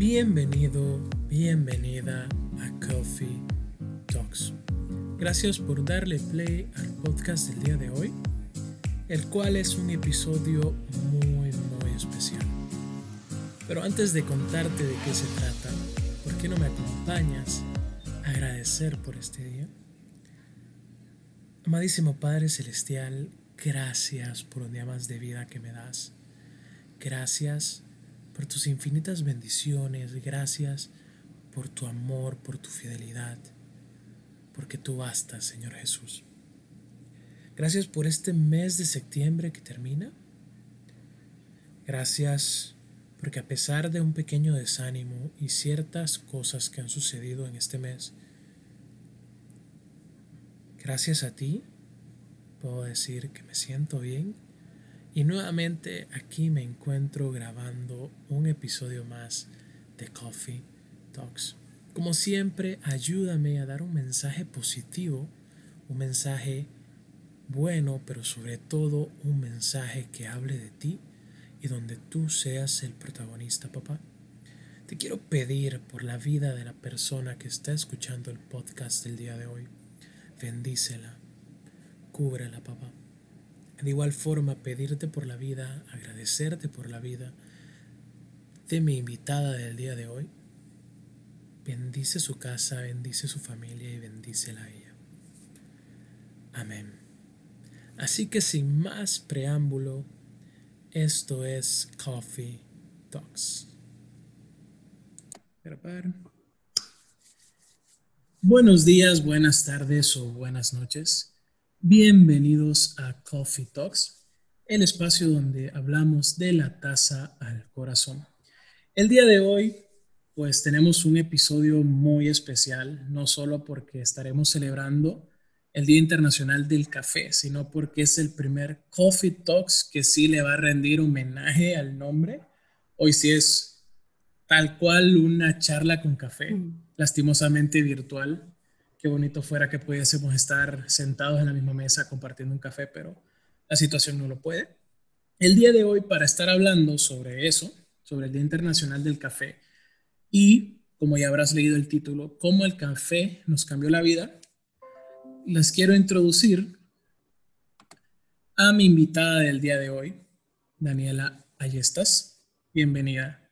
Bienvenido, bienvenida a Coffee Talks. Gracias por darle play al podcast del día de hoy, el cual es un episodio muy, muy especial. Pero antes de contarte de qué se trata, ¿por qué no me acompañas agradecer por este día? Amadísimo Padre Celestial, gracias por un día más de vida que me das. Gracias por tus infinitas bendiciones, gracias por tu amor, por tu fidelidad, porque tú bastas, Señor Jesús. Gracias por este mes de septiembre que termina. Gracias porque a pesar de un pequeño desánimo y ciertas cosas que han sucedido en este mes, gracias a ti puedo decir que me siento bien y nuevamente aquí me encuentro grabando un episodio más de Coffee Talks. Como siempre, ayúdame a dar un mensaje positivo, un mensaje bueno, pero sobre todo un mensaje que hable de ti y donde tú seas el protagonista, papá. Te quiero pedir por la vida de la persona que está escuchando el podcast del día de hoy. Bendícela, cúbrela, papá. De igual forma, pedirte por la vida, agradecerte por la vida de mi invitada del día de hoy. Bendice su casa, bendice su familia y bendícela a ella. Amén. Así que sin más preámbulo, esto es Coffee Talks. Buenos días, buenas tardes o buenas noches. Bienvenidos a Coffee Talks, el espacio donde hablamos de la taza al corazón. El día de hoy, pues tenemos un episodio muy especial, no solo porque estaremos celebrando el Día Internacional del Café, sino porque es el primer Coffee Talks que sí le va a rendir homenaje al nombre. Hoy sí es tal cual una charla con café, mm. lastimosamente virtual, qué bonito fuera que pudiésemos estar sentados en la misma mesa compartiendo un café, pero la situación no lo puede. El día de hoy, para estar hablando sobre eso, sobre el Día Internacional del Café, y como ya habrás leído el título, cómo el café nos cambió la vida, les quiero introducir a mi invitada del día de hoy, Daniela Ayestas. Bienvenida.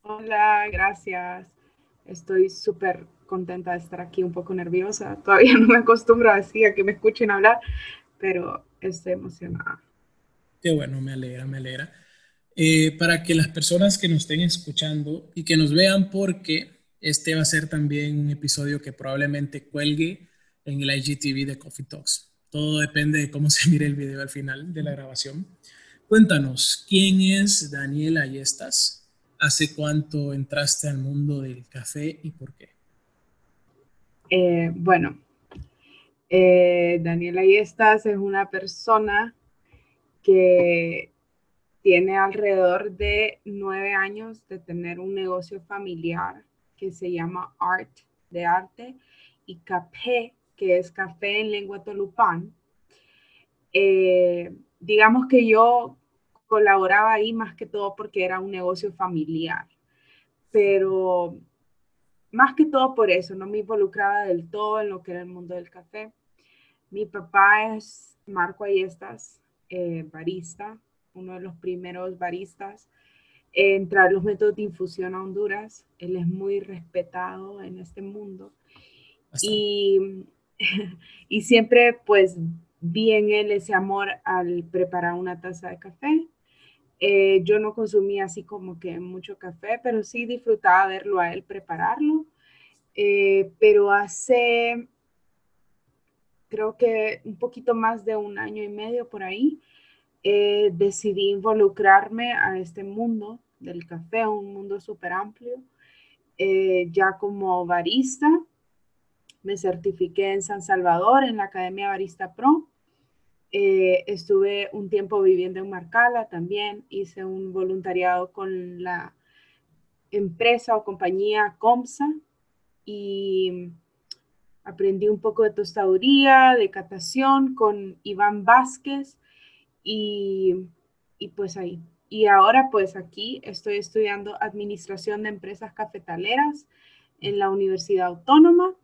Hola, gracias. Estoy súper contenta de estar aquí, un poco nerviosa. Todavía no me acostumbro así a que me escuchen hablar, pero estoy emocionada. Qué bueno, me alegra, me alegra. Eh, para que las personas que nos estén escuchando y que nos vean, porque este va a ser también un episodio que probablemente cuelgue en el IGTV de Coffee Talks. Todo depende de cómo se mire el video al final de la grabación. Cuéntanos, ¿quién es Daniel Ayestas? ¿Hace cuánto entraste al mundo del café y por qué? Eh, bueno, eh, Daniela Yestas es una persona que tiene alrededor de nueve años de tener un negocio familiar que se llama Art de Arte y Café, que es café en lengua tolupán. Eh, digamos que yo colaboraba ahí más que todo porque era un negocio familiar. Pero más que todo por eso, no me involucraba del todo en lo que era el mundo del café. Mi papá es Marco Ayestas, eh, barista, uno de los primeros baristas en traer los métodos de infusión a Honduras. Él es muy respetado en este mundo. Y, y siempre pues vi en él ese amor al preparar una taza de café eh, yo no consumía así como que mucho café, pero sí disfrutaba verlo a él prepararlo. Eh, pero hace, creo que un poquito más de un año y medio por ahí, eh, decidí involucrarme a este mundo del café, un mundo súper amplio. ya como barista, me certifiqué en San Salvador en la Academia Barista Pro eh, estuve un tiempo viviendo en Marcala también, hice un voluntariado con la empresa o compañía Comsa y aprendí un poco de tostaduría, de catación con Iván Vázquez y, y pues ahí y ahora pues aquí estoy estudiando Administración de Empresas Cafetaleras en la Universidad Autónoma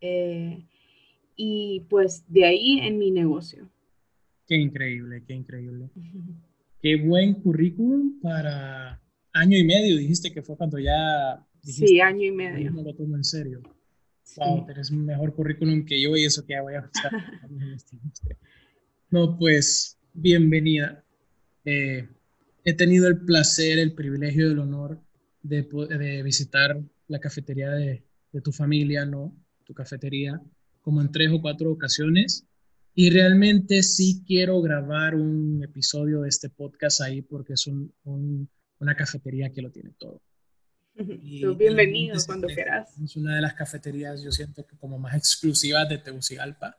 eh, y pues de ahí en mi negocio. Qué increíble, qué increíble. Qué buen currículum para año y medio, dijiste que fue cuando ya... sí, año y medio. No lo tomo en serio. Wow, tenés un mejor currículum que yo y eso que ya voy a usar. no, pues, bienvenida. Eh, he tenido el placer, el privilegio, el honor de, de visitar la cafetería de, de, tu familia, ¿no? Tu cafetería, como en tres o cuatro ocasiones. Y realmente sí quiero grabar un episodio de este podcast ahí porque es un, una cafetería que lo tiene todo. bienvenido cuando quieras. Es una de las cafeterías, yo siento que como más exclusivas de Tegucigalpa,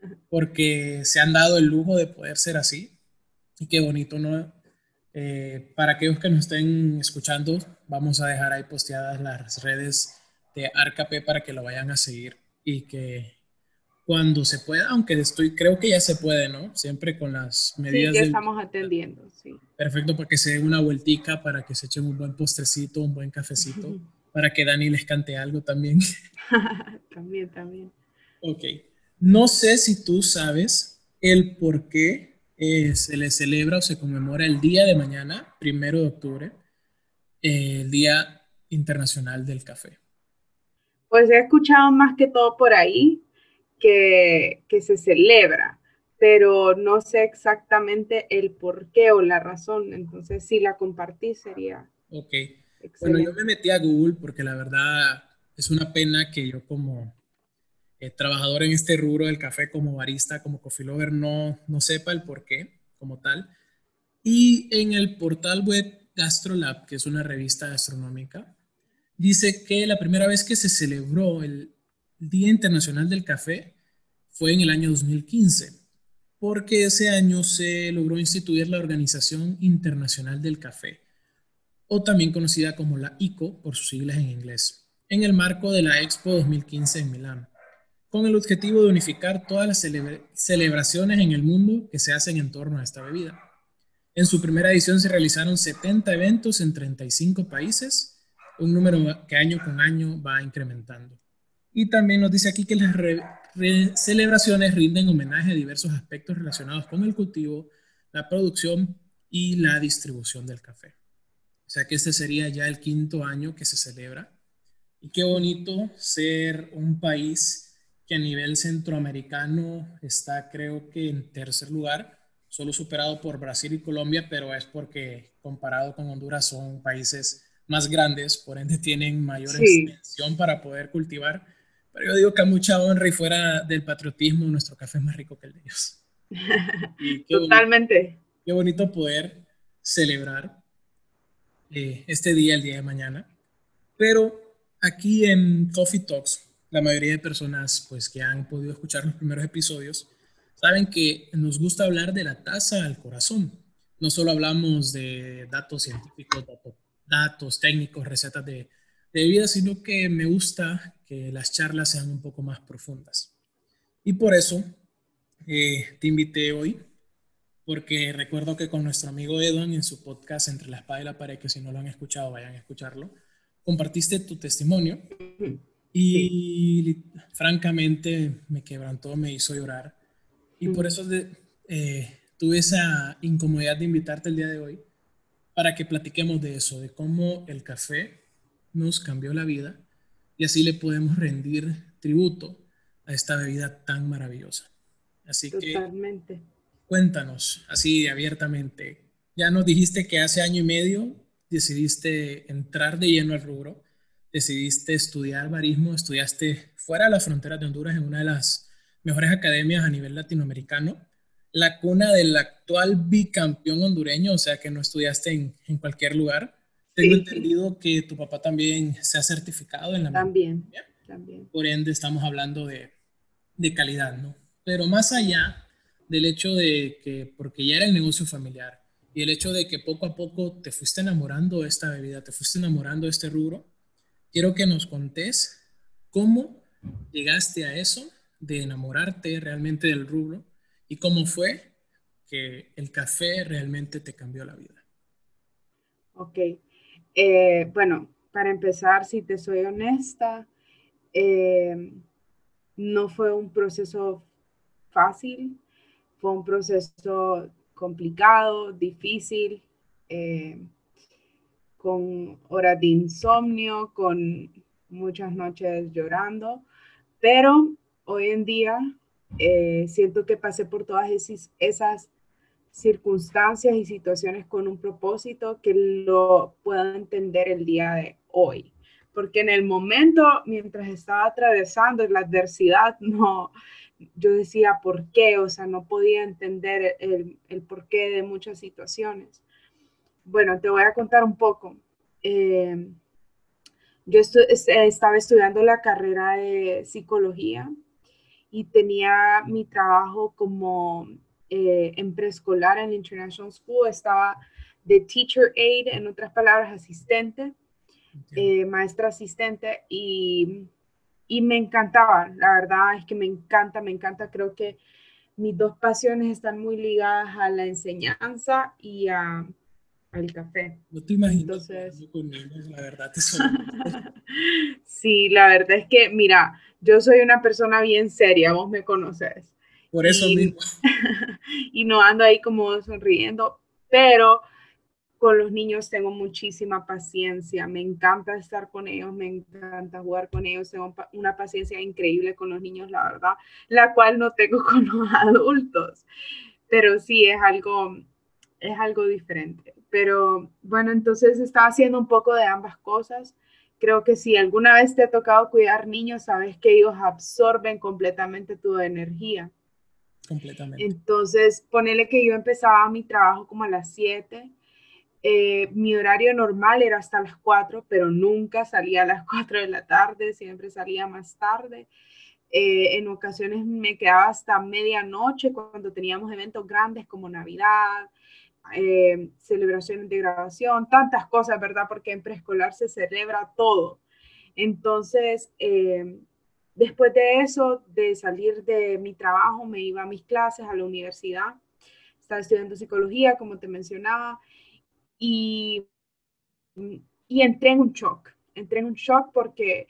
porque se han dado el lujo de poder ser así. Y qué bonito, ¿no? Eh, para aquellos que nos estén escuchando, vamos a dejar ahí posteadas las redes de Arcape para que lo vayan a seguir y que cuando se pueda, aunque estoy, creo que ya se puede, ¿no? Siempre con las medidas. Sí, ya estamos atendiendo, sí. Perfecto, para que se den una vueltica, para que se echen un buen postrecito, un buen cafecito, para que Dani les cante algo también. también, también. Ok. No sé si tú sabes el por qué eh, se le celebra o se conmemora el día de mañana, primero de octubre, eh, el Día Internacional del Café. Pues he escuchado más que todo por ahí que, que se celebra, pero no sé exactamente el por qué o la razón. Entonces, si la compartí sería. Ok. Bueno, yo me metí a Google porque la verdad es una pena que yo como eh, trabajador en este rubro del café como barista, como coffee lover, no, no sepa el por qué como tal. Y en el portal web GastroLab, que es una revista gastronómica, dice que la primera vez que se celebró el Día Internacional del Café fue en el año 2015, porque ese año se logró instituir la Organización Internacional del Café, o también conocida como la ICO por sus siglas en inglés, en el marco de la Expo 2015 en Milán con el objetivo de unificar todas las celebraciones en el mundo que se hacen en torno a esta bebida. En su primera edición se realizaron 70 eventos en 35 países, un número que año con año va incrementando. Y también nos dice aquí que las celebraciones rinden homenaje a diversos aspectos relacionados con el cultivo, la producción y la distribución del café. O sea que este sería ya el quinto año que se celebra. Y qué bonito ser un país que a nivel centroamericano está creo que en tercer lugar, solo superado por Brasil y Colombia, pero es porque comparado con Honduras son países más grandes, por ende tienen mayor extensión para poder cultivar. Pero yo digo que a mucha honra y fuera del patriotismo, nuestro café es más rico que el de ellos. Totalmente. qué bonito poder celebrar eh, este día, el día de mañana. Pero aquí en Coffee Talks la mayoría de personas pues, que han podido escuchar los primeros episodios saben que nos gusta hablar de la tasa al corazón. No solo hablamos de datos científicos, datos, técnicos, recetas de, de vida, sino que me gusta que las charlas sean un poco más profundas. Y por eso eh, te invité hoy, porque recuerdo que con nuestro amigo Edwin en su podcast Entre la espada y la pared, que si no lo han escuchado, vayan a escucharlo, compartiste tu testimonio y francamente me quebrantó, me hizo llorar. Y por eso eh, tuve esa incomodidad de invitarte el día de hoy para que platiquemos de eso, de cómo el café nos cambió la vida y así le podemos rendir tributo a esta bebida tan maravillosa. Así Totalmente. cuéntanos, así abiertamente. Ya nos dijiste que hace año y medio decidiste entrar de lleno al rubro decidiste estudiar barismo, estudiaste fuera de las fronteras de Honduras en una de las mejores academias a nivel latinoamericano, la cuna del actual bicampeón hondureño, o sea que no estudiaste en, en cualquier lugar. Tengo entendido que tu papá también se ha certificado en la También, también. Por ende, estamos hablando de, de calidad, ¿no? Pero más allá del hecho de que, porque ya era el negocio familiar, y el hecho de que poco a poco te fuiste enamorando de esta bebida, te fuiste enamorando de este rubro, quiero que nos contés cómo llegaste a eso de enamorarte realmente del rubro y cómo fue que el café realmente te cambió la vida. Ok. Eh, bueno, para empezar, si te soy honesta, eh, no fue un proceso fácil, fue un proceso complicado, difícil, eh, con horas de insomnio, con muchas noches llorando, pero hoy en día siento que pasé por todas esas circunstancias y situaciones con un propósito que lo puedo entender el día de hoy. Porque en el momento, mientras estaba atravesando la adversidad, no, yo decía por qué, o sea, no podía entender el, el porqué de muchas situaciones. Bueno, te voy a contar un poco. Eh, yo estaba estudiando la carrera de psicología y tenía mi trabajo como eh, en preescolar en International School, estaba de teacher aid, en otras palabras, asistente, eh, maestra asistente, y, y me encantaba, la verdad es que me encanta, me encanta, creo que mis dos pasiones están muy ligadas a la enseñanza y a, al café. No te imaginas la verdad. sí, la verdad es que, mira, yo soy una persona bien seria, vos me conoces. Por eso mismo. y no ando ahí como sonriendo, pero con los niños tengo muchísima paciencia, me encanta estar con ellos, me encanta jugar con ellos, tengo una paciencia increíble con los niños, la verdad, la cual no tengo con los adultos, pero sí es algo, es algo diferente. Pero bueno, entonces estaba haciendo un poco de ambas cosas. Creo que si alguna vez te ha tocado cuidar niños, sabes que ellos absorben completamente tu energía. Completamente. Entonces, ponele que yo empezaba mi trabajo como a las 7. Eh, mi horario normal era hasta las 4, pero nunca salía a las 4 de la tarde, siempre salía más tarde. Eh, en ocasiones me quedaba hasta medianoche cuando teníamos eventos grandes como Navidad, eh, celebraciones de graduación, tantas cosas, ¿verdad? Porque en preescolar se celebra todo. Entonces, Después de eso, de salir de mi trabajo, me iba a mis clases a la universidad. Estaba estudiando psicología, como te mencionaba, y, entré en un shock. Entré en un shock porque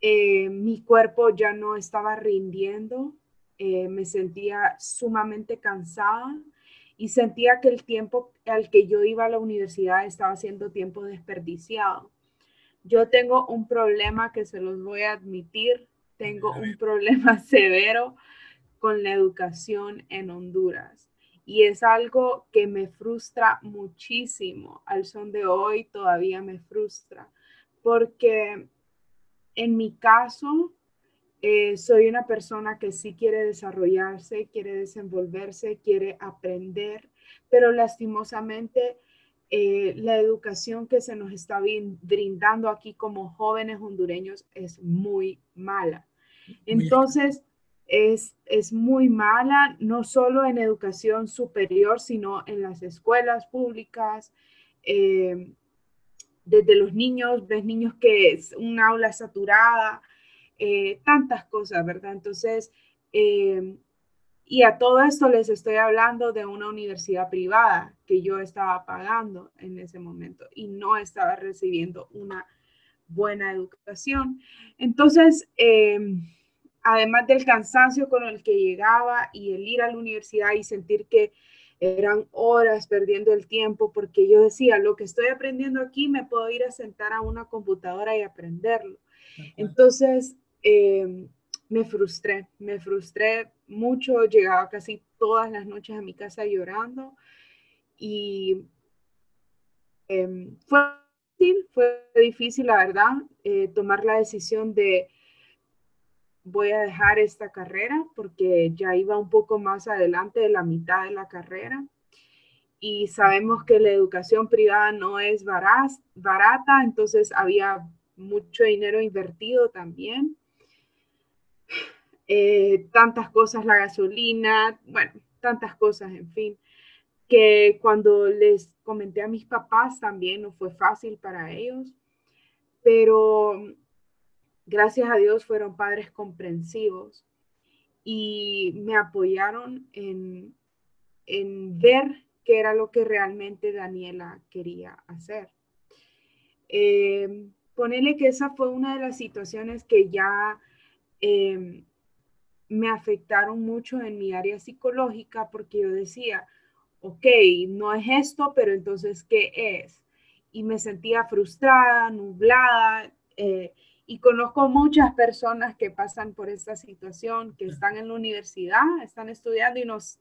eh, mi cuerpo ya no estaba rindiendo, eh, me sentía sumamente cansada y sentía que el tiempo al que yo iba a la universidad estaba siendo tiempo desperdiciado. Yo tengo un problema que se los voy a admitir tengo un problema severo con la educación en Honduras. Y es algo que me frustra muchísimo. Al son de hoy todavía me frustra. Porque en mi caso, eh, soy una persona que sí quiere desarrollarse, quiere desenvolverse, quiere aprender, pero lastimosamente eh, la educación que se nos está brindando aquí como jóvenes hondureños es muy mala. Entonces, es, es, muy mala, no solo en educación superior, sino en las escuelas públicas. Eh, desde los niños, ves niños que es un aula saturada, eh, tantas cosas, ¿verdad? Entonces, eh, y a todo esto les estoy hablando de una universidad privada que yo estaba pagando en ese momento y no estaba recibiendo una buena educación. Entonces, además del cansancio con el que llegaba y el ir a la universidad y sentir que eran horas perdiendo el tiempo, porque yo decía, lo que estoy aprendiendo aquí me puedo ir a sentar a una computadora y aprenderlo. Entonces, eh, me frustré, me frustré mucho, llegaba casi todas las noches a mi casa llorando y em, fue fue difícil, la verdad, eh, tomar la decisión de voy a dejar esta carrera porque ya iba un poco más adelante de la mitad de la carrera y sabemos que la educación privada no es barata, entonces había mucho dinero invertido también. Eh, tantas cosas, la gasolina, bueno, tantas cosas, en fin, que cuando les comenté a mis papás también no fue fácil para ellos, pero gracias a Dios fueron padres comprensivos y me apoyaron en, ver qué era lo que realmente Daniela quería hacer. Eh, ponele que esa fue una de las situaciones que ya em, me afectaron mucho en mi área psicológica porque yo decía, ok, no es esto, pero entonces, ¿qué es? Y me sentía frustrada, nublada, eh, y conozco muchas personas que pasan por esta situación, que están en la universidad, están estudiando y nos,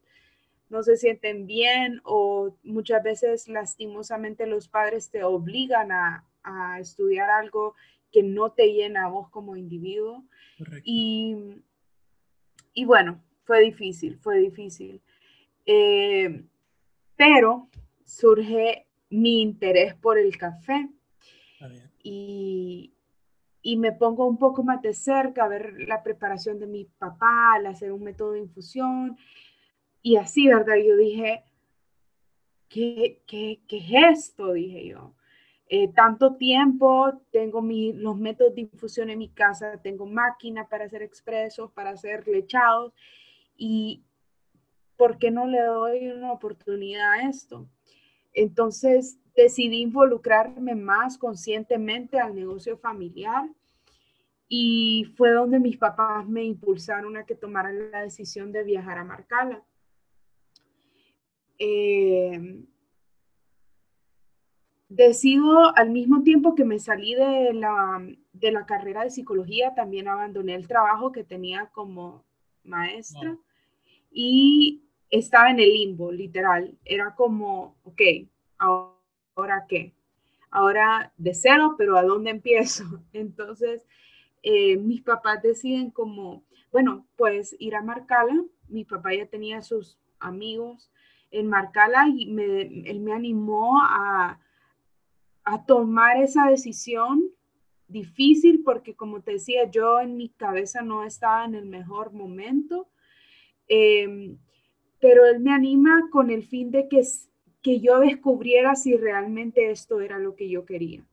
no se sienten bien o muchas veces lastimosamente los padres te obligan a, estudiar algo que no te llena a vos como individuo. Y, y, bueno, fue difícil, fue difícil. Eh, pero surge mi interés por el café. Y, y me pongo un poco más de cerca a ver la preparación de mi papá, al hacer un método de infusión. Y así, ¿verdad? Yo dije, ¿qué, qué, qué es esto? Dije yo. Eh, tanto tiempo, tengo mi, los métodos de infusión en mi casa, tengo máquina para hacer expresos, para hacer lechados. Y ¿por qué no le doy una oportunidad a esto? Entonces decidí involucrarme más conscientemente al negocio familiar y fue donde mis papás me impulsaron a que tomara la decisión de viajar a Marcala. Eh, decido al mismo tiempo que me salí de la, de la carrera de psicología, también abandoné el trabajo que tenía como maestra y estaba en el limbo, literal. Era como, ok, ahora qué? Ahora de cero, pero ¿a dónde empiezo? Entonces, eh, mis papás deciden como, bueno, pues ir a Marcala. Mi papá ya tenía sus amigos en Marcala y él me animó a, a tomar esa decisión difícil porque como te decía, yo en mi cabeza no estaba en el mejor momento. Em, pero él me anima con el fin de que, que yo descubriera si realmente esto era lo que yo quería.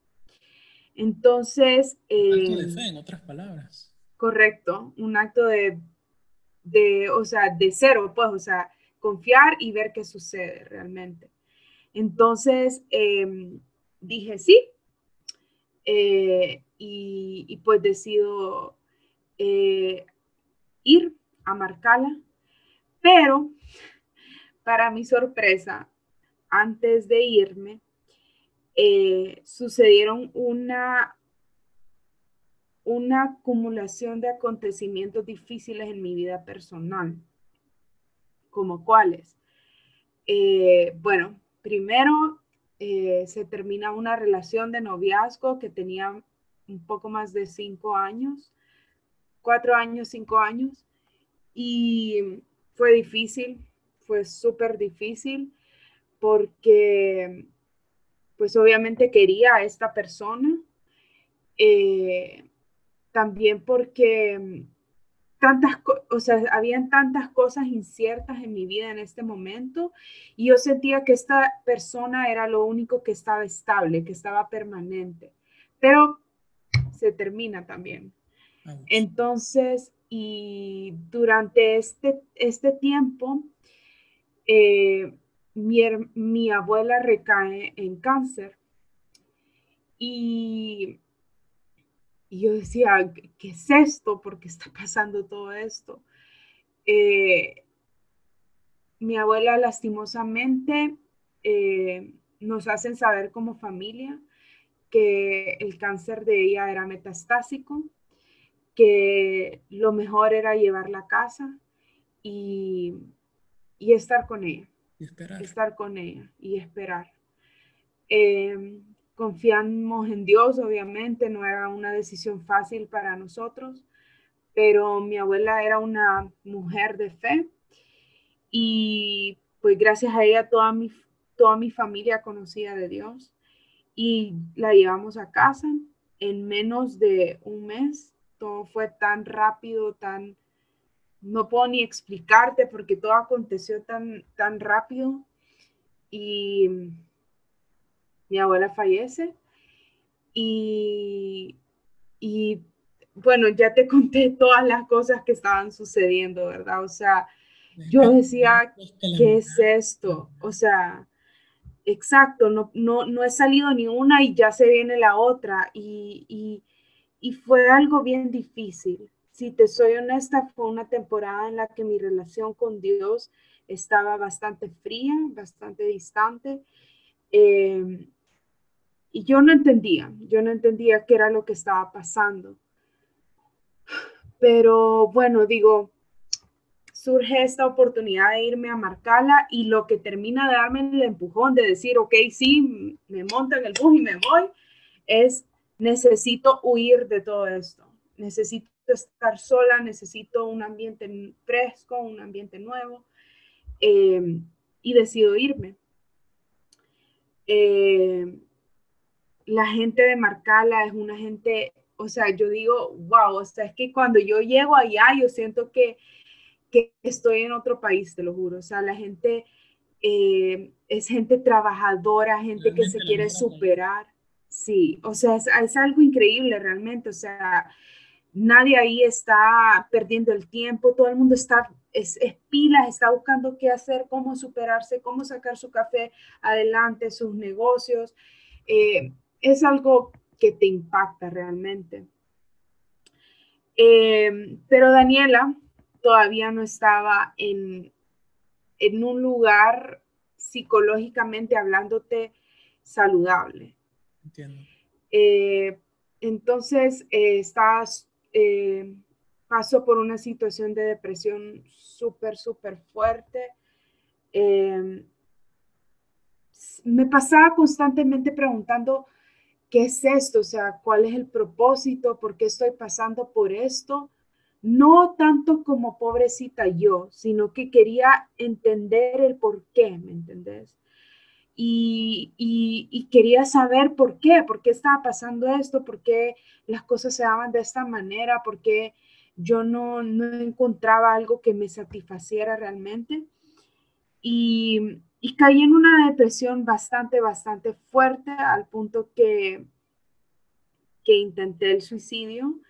Entonces... Un acto de fe, en otras palabras. Correcto, un acto de, de, o sea, de cero, pues, o sea, confiar y ver qué sucede realmente. Entonces, em, dije sí, eh, y, y, pues decido eh, ir a Marcala, pero para mi sorpresa, antes de irme, eh, sucedieron una, una acumulación de acontecimientos difíciles en mi vida personal. ¿Como cuáles? Eh, bueno, primero eh, se termina una relación de noviazgo que tenía un poco más de cinco años, cuatro años, cinco años, y fue difícil, fue súper difícil porque pues obviamente quería a esta persona. Eh, también porque tantas, o sea, habían tantas cosas inciertas en mi vida en este momento y yo sentía que esta persona era lo único que estaba estable, que estaba permanente, pero se termina también. Entonces, y durante este, este tiempo, eh, mi, abuela recae en cáncer. Y, yo decía, ¿qué es esto? ¿Por qué está pasando todo esto? Eh, mi abuela lastimosamente eh, nos hacen saber como familia que el cáncer de ella era metastásico, que lo mejor era llevarla a casa y estar con ella. Estar con ella y esperar. Em, confiamos en Dios, obviamente, no era una decisión fácil para nosotros, pero mi abuela era una mujer de fe y pues gracias a ella toda mi, toda mi familia conocía de Dios y la llevamos a casa en menos de un mes. Todo fue tan rápido, tan no puedo ni explicarte porque todo aconteció tan, tan rápido y mi abuela fallece y, bueno, ya te conté todas las cosas que estaban sucediendo, ¿verdad? O sea, yo decía, ¿qué es esto? O sea, exacto, no, no, no he salido ni una y ya se viene la otra. Y, y fue algo bien difícil. Si te soy honesta, fue una temporada en la que mi relación con Dios estaba bastante fría, bastante distante. Eh, y yo no entendía, yo no entendía qué era lo que estaba pasando. Pero bueno, digo, surge esta oportunidad de irme a Marcala y lo que termina de darme el empujón de decir, ok, sí, me monto en el bus y me voy, es necesito huir de todo esto, necesito estar sola, necesito un ambiente fresco, un ambiente nuevo, eh, y decido irme. Eh, la gente de Marcala es una gente, o sea, yo digo, wow, o sea, es que cuando yo llego allá, yo siento que, que estoy en otro país, te lo juro, o sea, la gente eh, es gente trabajadora, gente que se quiere superar. Sí, o sea, es, algo increíble realmente, o sea, nadie ahí está perdiendo el tiempo, todo el mundo está, es, pilas, está buscando qué hacer, cómo superarse, cómo sacar su café adelante, sus negocios. Eh, es algo que te impacta realmente. Eh, pero Daniela todavía no estaba en, en un lugar psicológicamente hablándote saludable. Eh, entonces, eh, eh, paso por una situación de depresión súper, súper fuerte. me pasaba constantemente preguntando, ¿qué es esto? O sea, ¿cuál es el propósito? ¿Por qué estoy pasando por esto? No tanto como pobrecita yo, sino que quería entender el por qué, ¿me entendés? Y, quería saber por qué, por qué estaba pasando esto, por qué las cosas se daban de esta manera, por qué yo no, encontraba algo que me satisfaciera realmente. Y, caí en una depresión bastante, bastante fuerte al punto que, que intenté el suicidio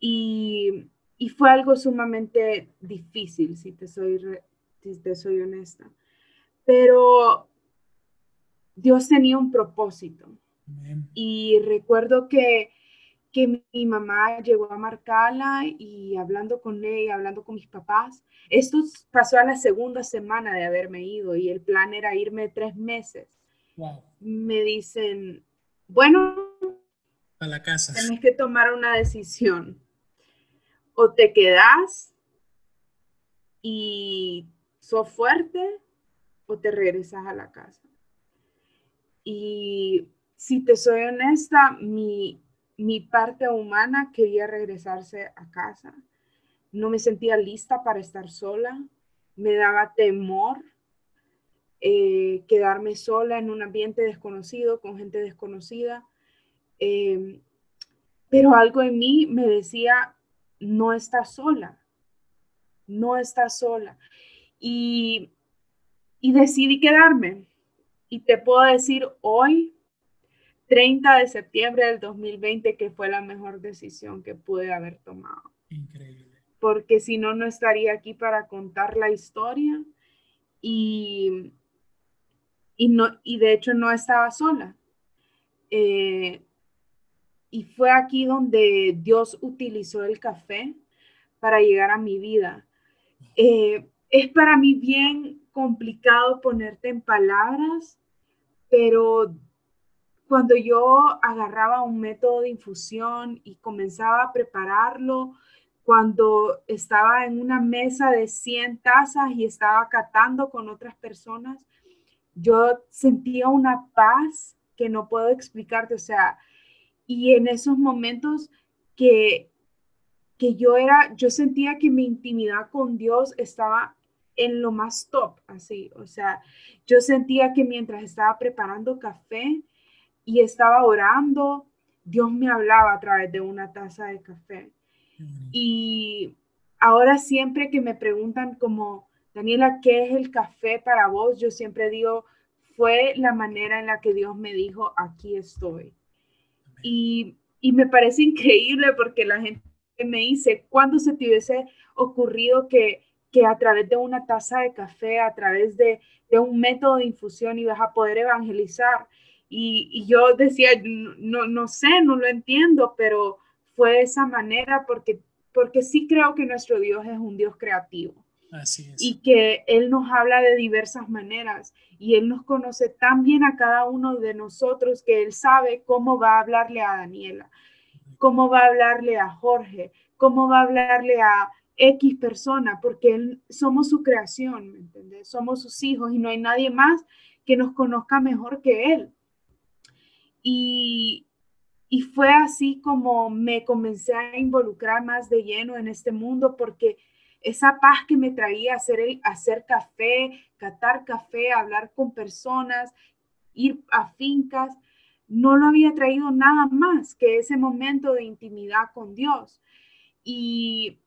y, fue algo sumamente difícil, si te soy, si te soy honesta. Pero Dios tenía un propósito. Y recuerdo que, mi mamá llegó a marcarla y hablando con ella, hablando con mis papás, esto pasó a la segunda semana de haberme ido y el plan era irme tres meses. Me dicen, bueno, a la casa. Tienes que tomar una decisión. O te quedas y sos fuerte o te regresas a la casa. Y si te soy honesta, mi, parte humana quería regresarse a casa. No me sentía lista para estar sola. Me daba temor eh, quedarme sola en un ambiente desconocido, con gente desconocida. Em, pero algo en mí me decía, no estás sola, no estás sola. Y, y decidí quedarme. Y te puedo decir hoy, 30 de septiembre del 2020, que fue la mejor decisión que pude haber tomado. Increíble. Porque si no, no estaría aquí para contar la historia y, y, no, y de hecho no estaba sola. Eh, y fue aquí donde Dios utilizó el café para llegar a mi vida. Eh, es para mí bien complicado ponerte en palabras pero cuando yo agarraba un método de infusión y comenzaba a prepararlo, cuando estaba en una mesa de 100 tazas y estaba catando con otras personas, yo sentía una paz que no puedo explicarte, o sea, y en esos momentos que, que yo era, yo sentía que mi intimidad con Dios estaba en lo más top, así, o sea, yo sentía que mientras estaba preparando café y estaba orando, Dios me hablaba a través de una taza de café. Y ahora siempre que me preguntan como, Daniela, ¿qué es el café para vos? Yo siempre digo, fue la manera en la que Dios me dijo, aquí estoy. Y, y me parece increíble porque la gente me dice, ¿cuándo se te hubiese ocurrido que que a través de una taza de café, a través de, un método de infusión ibas a poder evangelizar. Y, yo decía, no, no sé, no lo entiendo, pero fue de esa manera porque, porque sí creo que nuestro Dios es un Dios creativo. Así es. Y que Él nos habla de diversas maneras y Él nos conoce tan bien a cada uno de nosotros que Él sabe cómo va a hablarle a Daniela, cómo va a hablarle a Jorge, cómo va a hablarle a X persona, porque somos su creación, ¿me entiendes? Somos sus hijos y no hay nadie más que nos conozca mejor que Él. Y, y fue así como me comencé a involucrar más de lleno en este mundo, porque esa paz que me traía hacer, el, hacer café, catar café, hablar con personas, ir a fincas, no lo había traído nada más que ese momento de intimidad con Dios. Y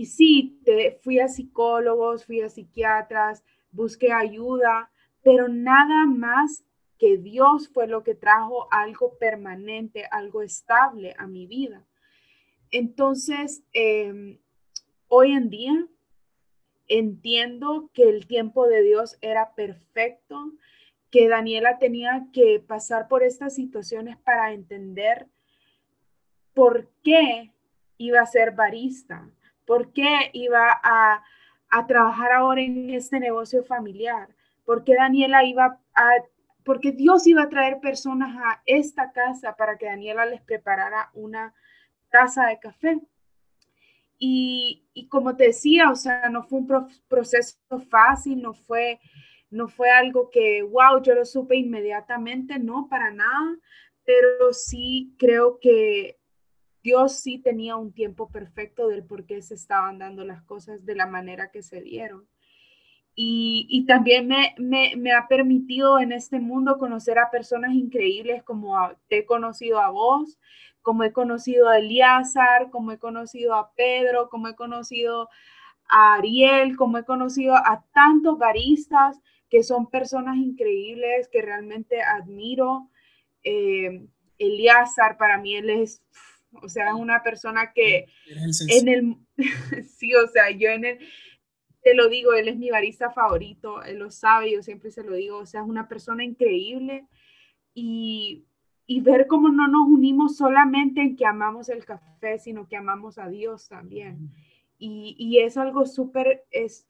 y sí, te, fui a psicólogos, fui a psiquiatras, busqué ayuda, pero nada más que Dios fue lo que trajo algo permanente, algo estable a mi vida. Entonces, em, hoy en día entiendo que el tiempo de Dios era perfecto, que Daniela tenía que pasar por estas situaciones para entender por qué iba a ser barista, ¿Por qué iba a, trabajar ahora en este negocio familiar? ¿Por qué Daniela iba a, porque Dios iba a traer personas a esta casa para que Daniela les preparara una taza de café? Y, como te decía, o sea, no fue un proceso fácil, no fue, no fue algo que, wow, yo lo supe inmediatamente, no, para nada, pero sí creo que Dios sí tenía un tiempo perfecto del por qué se estaban dando las cosas de la manera que se dieron. Y, también me, ha permitido en este mundo conocer a personas increíbles como te he conocido a vos, como he conocido a Eliazar, como he conocido a Pedro, como he conocido a Ariel, como he conocido a tantos baristas que son personas increíbles que realmente admiro. Eh, Eliazar, para mí él es o sea, es una persona que en el, sí, o sea, yo en el, te lo digo, él es mi barista favorito, él lo sabe, yo siempre se lo digo, o sea, es una persona increíble y, y ver cómo no nos unimos solamente en que amamos el café, sino que amamos a Dios también. Y, y es algo súper, es,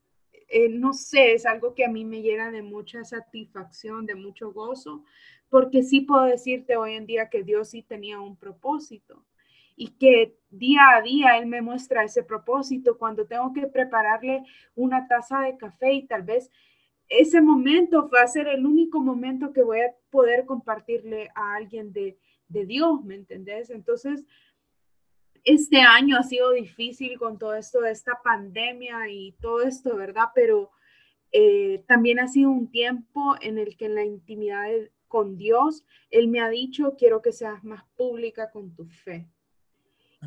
eh, no sé, es algo que a mí me llena de mucha satisfacción, de mucho gozo, porque sí puedo decirte hoy en día que Dios sí tenía un propósito y que día a día Él me muestra ese propósito cuando tengo que prepararle una taza de café y tal vez ese momento va a ser el único momento que voy a poder compartirle a alguien de, Dios, ¿me entendés? Entonces, este año ha sido difícil con todo esto de esta pandemia y todo esto, ¿verdad? Pero eh, también ha sido un tiempo en el que en la intimidad con Dios, Él me ha dicho, quiero que seas más pública con tu fe.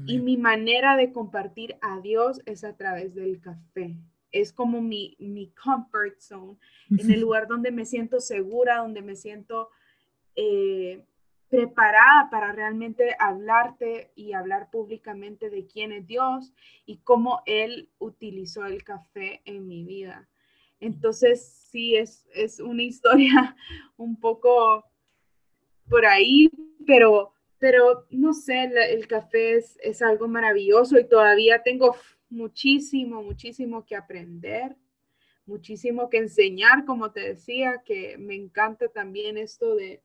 Y mi manera de compartir a Dios es a través del café. Es como mi, mi comfort zone, en el lugar donde me siento segura, donde me siento eh, preparada para realmente hablarte y hablar públicamente de quién es Dios y cómo Él utilizó el café en mi vida. Entonces, sí, es, es una historia un poco por ahí, pero pero no sé, el, café es, algo maravilloso y todavía tengo muchísimo, muchísimo que aprender, muchísimo que enseñar, como te decía, que me encanta también esto de,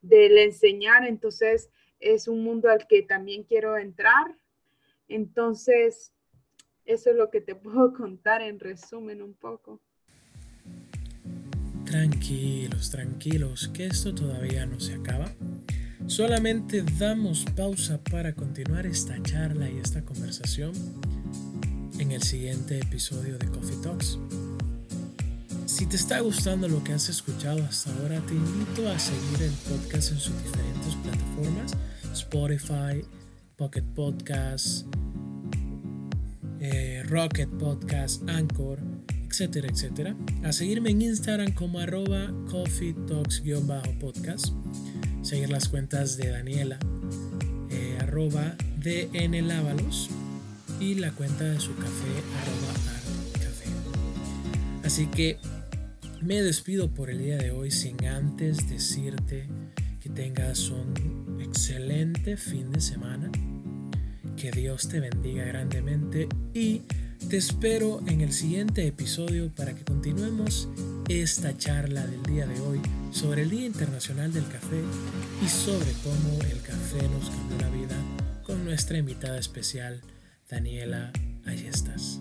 del enseñar, entonces es un mundo al que también quiero entrar. Entonces, eso es lo que te puedo contar en resumen un poco. Tranquilos, tranquilos, que esto todavía no se acaba. Solamente damos pausa para continuar esta charla y esta conversación en el siguiente episodio de Coffee Talks. Si te está gustando lo que has escuchado hasta ahora, te invito a seguir el podcast en sus diferentes plataformas, Spotify, Pocket Podcast, eh, Rocket Podcast, Anchor, etcétera, etcétera. A seguirme en Instagram como arroba coffee talks-podcast seguir las cuentas de Daniela, eh, arroba DN y la cuenta de su café, arroba. Así que me despido por el día de hoy sin antes decirte que tengas un excelente fin de semana, que Dios te bendiga grandemente y te espero en el siguiente episodio para que continuemos esta charla del día de hoy sobre el Día Internacional del Café y sobre cómo el café nos cambió la vida con nuestra invitada especial, Daniela Ayestas.